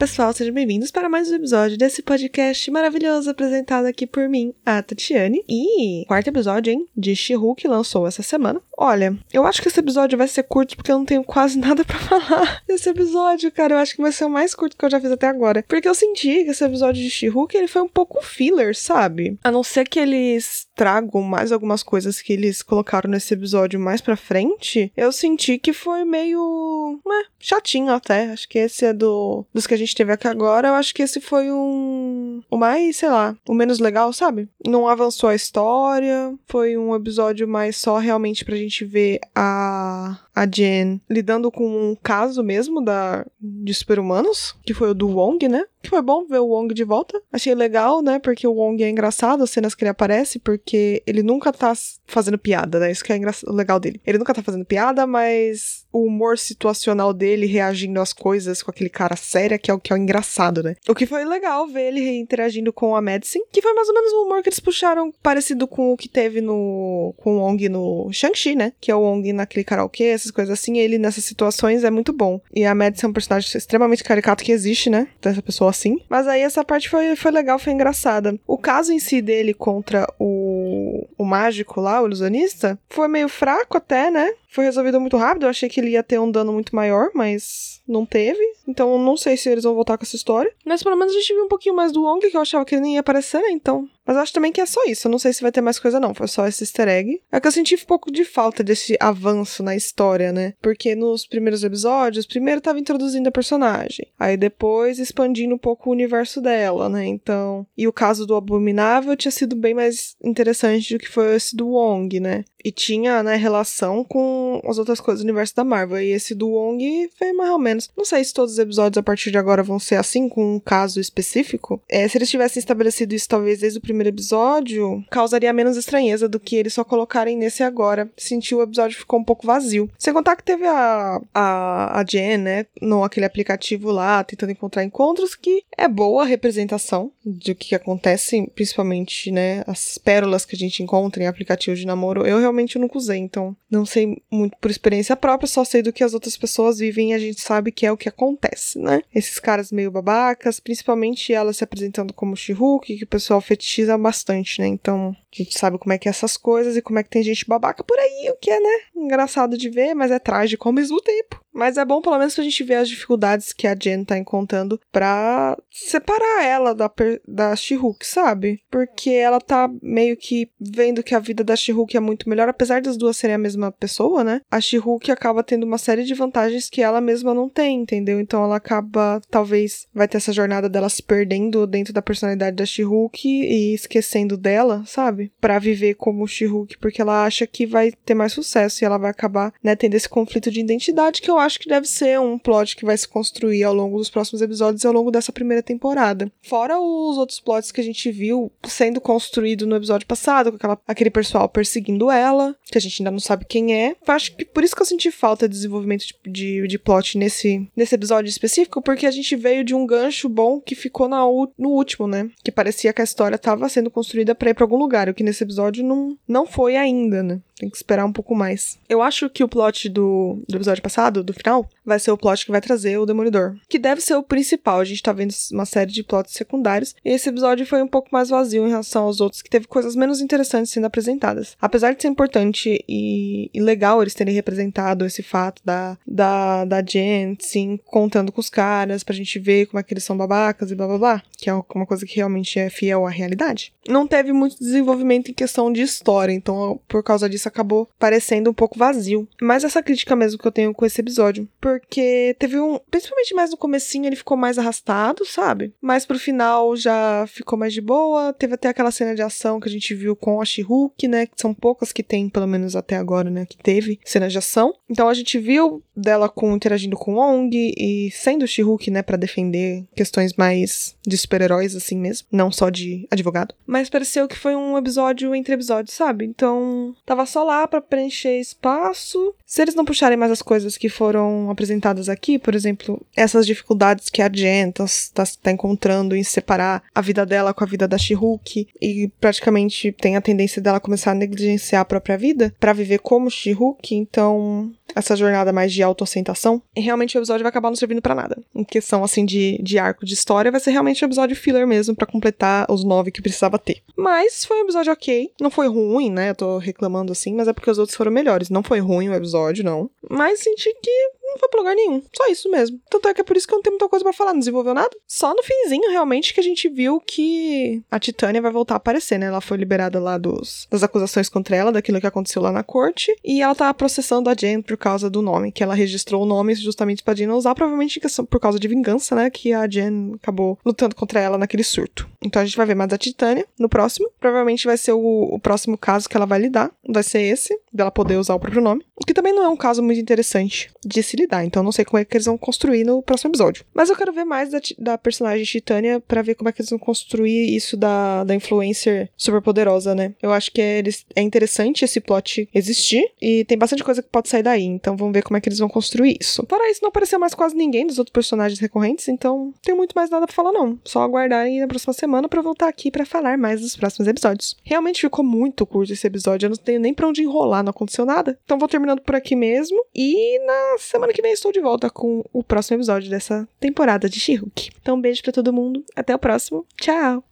pessoal, sejam bem-vindos para mais um episódio desse podcast maravilhoso apresentado aqui por mim, a Tatiane. E quarto episódio, hein, de she que lançou essa semana. Olha, eu acho que esse episódio vai ser curto porque eu não tenho quase nada para falar desse episódio, cara. Eu acho que vai ser o mais curto que eu já fiz até agora. Porque eu senti que esse episódio de she ele foi um pouco filler, sabe? A não ser que eles tragam mais algumas coisas que eles colocaram nesse episódio mais pra frente, eu senti que foi meio. Né, chatinho até. Acho que esse é do dos que a gente teve aqui agora, eu acho que esse foi um. O mais, sei lá, o menos legal, sabe? Não avançou a história. Foi um episódio mais só realmente pra gente ver a a Jen lidando com um caso mesmo da, de super-humanos, que foi o do Wong, né? Que foi bom ver o Wong de volta. Achei legal, né? Porque o Wong é engraçado, as cenas que ele aparece, porque ele nunca tá fazendo piada, né? Isso que é o legal dele. Ele nunca tá fazendo piada, mas o humor situacional dele reagindo às coisas com aquele cara séria, que é o que é o engraçado, né? O que foi legal ver ele interagindo com a Medicine, que foi mais ou menos o humor que eles puxaram parecido com o que teve no com o Wong no Shang-Chi, né? Que é o Wong naquele karaokê, essas coisas assim, ele nessas situações é muito bom. E a Mads é um personagem extremamente caricato que existe, né? Dessa pessoa assim. Mas aí essa parte foi, foi legal, foi engraçada. O caso em si dele contra o, o mágico lá, o ilusionista, foi meio fraco até, né? Foi resolvido muito rápido. Eu achei que ele ia ter um dano muito maior, mas não teve. Então não sei se eles vão voltar com essa história. Mas pelo menos a gente viu um pouquinho mais do Wong, que eu achava que ele nem ia aparecer, né? Então mas acho também que é só isso. Eu não sei se vai ter mais coisa, não. Foi só esse easter egg. É que eu senti um pouco de falta desse avanço na história, né? Porque nos primeiros episódios, primeiro tava introduzindo a personagem. Aí depois expandindo um pouco o universo dela, né? Então. E o caso do Abominável tinha sido bem mais interessante do que foi esse do Wong, né? E tinha, né, relação com as outras coisas do universo da Marvel. E esse do Wong foi mais ou menos. Não sei se todos os episódios a partir de agora vão ser assim, com um caso específico. É, se eles tivessem estabelecido isso talvez desde o primeiro episódio, causaria menos estranheza do que eles só colocarem nesse agora. Senti o episódio ficou um pouco vazio. Sem contar que teve a, a, a Jen, né, no aquele aplicativo lá, tentando encontrar encontros, que é boa a representação de o que acontece, principalmente, né, as pérolas que a gente encontra em aplicativos de namoro. Eu realmente nunca usei, então não sei muito por experiência própria, só sei do que as outras pessoas vivem e a gente sabe que é o que acontece, né? Esses caras meio babacas, principalmente ela se apresentando como she que o pessoal fetichiza bastante, né? Então, a gente sabe como é que é essas coisas e como é que tem gente babaca por aí, o que é, né? Engraçado de ver, mas é trágico ao mesmo tempo. Mas é bom, pelo menos, pra gente ver as dificuldades que a Jen tá encontrando pra separar ela da, da she sabe? Porque ela tá meio que vendo que a vida da she é muito melhor, apesar das duas serem a mesma pessoa, né? A she acaba tendo uma série de vantagens que ela mesma não tem, entendeu? Então ela acaba, talvez, vai ter essa jornada dela se perdendo dentro da personalidade da she e esquecendo dela, sabe? Para viver como she porque ela acha que vai ter mais sucesso e ela vai acabar, né, tendo esse conflito de identidade que eu acho que deve ser um plot que vai se construir ao longo dos próximos episódios e ao longo dessa primeira temporada. Fora os outros plots que a gente viu sendo construído no episódio passado, com aquela, aquele pessoal perseguindo ela, que a gente ainda não sabe quem é. Acho que por isso que eu senti falta de desenvolvimento de, de, de plot nesse, nesse episódio específico, porque a gente veio de um gancho bom que ficou na, no último, né? Que parecia que a história estava sendo construída para ir para algum lugar, o que nesse episódio não, não foi ainda, né? Tem que esperar um pouco mais. Eu acho que o plot do, do episódio passado, do final, vai ser o plot que vai trazer o Demolidor. Que deve ser o principal. A gente tá vendo uma série de plots secundários. E esse episódio foi um pouco mais vazio em relação aos outros, que teve coisas menos interessantes sendo apresentadas. Apesar de ser importante e, e legal eles terem representado esse fato da, da, da Jen, sim, contando com os caras, pra gente ver como é que eles são babacas e blá blá blá. Que é uma coisa que realmente é fiel à realidade. Não teve muito desenvolvimento em questão de história, então por causa disso acabou parecendo um pouco vazio. Mas essa crítica mesmo que eu tenho com esse episódio. Porque teve um. Principalmente mais no comecinho ele ficou mais arrastado, sabe? Mas pro final já ficou mais de boa. Teve até aquela cena de ação que a gente viu com a she né? Que são poucas que tem, pelo menos até agora, né? Que teve cenas de ação. Então a gente viu dela com interagindo com Ong e sendo she né? Pra defender questões mais de super-heróis, assim mesmo. Não só de advogado. Mas pareceu que foi um episódio entre episódios, sabe? Então tava só lá para preencher espaço. Se eles não puxarem mais as coisas que foram apresentadas aqui, por exemplo, essas dificuldades que a Jen tá, tá, tá encontrando em separar a vida dela com a vida da She-Hulk e praticamente tem a tendência dela começar a negligenciar a própria vida para viver como She-Hulk, então essa jornada mais de autoaceitação, realmente o episódio vai acabar não servindo para nada. Em questão, assim, de, de arco de história, vai ser realmente um episódio filler mesmo para completar os nove que precisava ter. Mas foi um episódio ok. Não foi ruim, né? Eu tô reclamando assim, mas é porque os outros foram melhores. Não foi ruim o episódio, não. Mas senti que não foi pra lugar nenhum. Só isso mesmo. Tanto é que é por isso que eu não tenho muita coisa para falar. Não desenvolveu nada. Só no finzinho, realmente, que a gente viu que a Titânia vai voltar a aparecer, né? Ela foi liberada lá dos, das acusações contra ela, daquilo que aconteceu lá na corte. E ela tá processando a Jen por causa do nome, que ela registrou o nome justamente pra Jen não usar, provavelmente por causa de vingança, né? Que a Jen acabou lutando contra ela naquele surto. Então a gente vai ver mais a Titânia no próximo. Provavelmente vai ser o, o próximo caso que ela vai lidar. Vai ser esse, dela poder usar o próprio nome. O que também não é um caso muito interessante de se lidar. Então não sei como é que eles vão construir no próximo episódio. Mas eu quero ver mais da, da personagem Titânia para ver como é que eles vão construir isso da, da influencer super poderosa, né? Eu acho que é, é interessante esse plot existir e tem bastante coisa que pode sair daí. Então vamos ver como é que eles vão construir isso. Fora isso, não apareceu mais quase ninguém dos outros personagens recorrentes, então tem muito mais nada pra falar, não. Só aguardar aí na próxima semana para voltar aqui para falar mais dos próximos episódios. Realmente ficou muito curto esse episódio, eu não tenho nem pra onde enrolar, não aconteceu nada. Então vou terminando por aqui mesmo. E na semana que vem estou de volta com o próximo episódio dessa temporada de she Então, um beijo para todo mundo. Até o próximo. Tchau!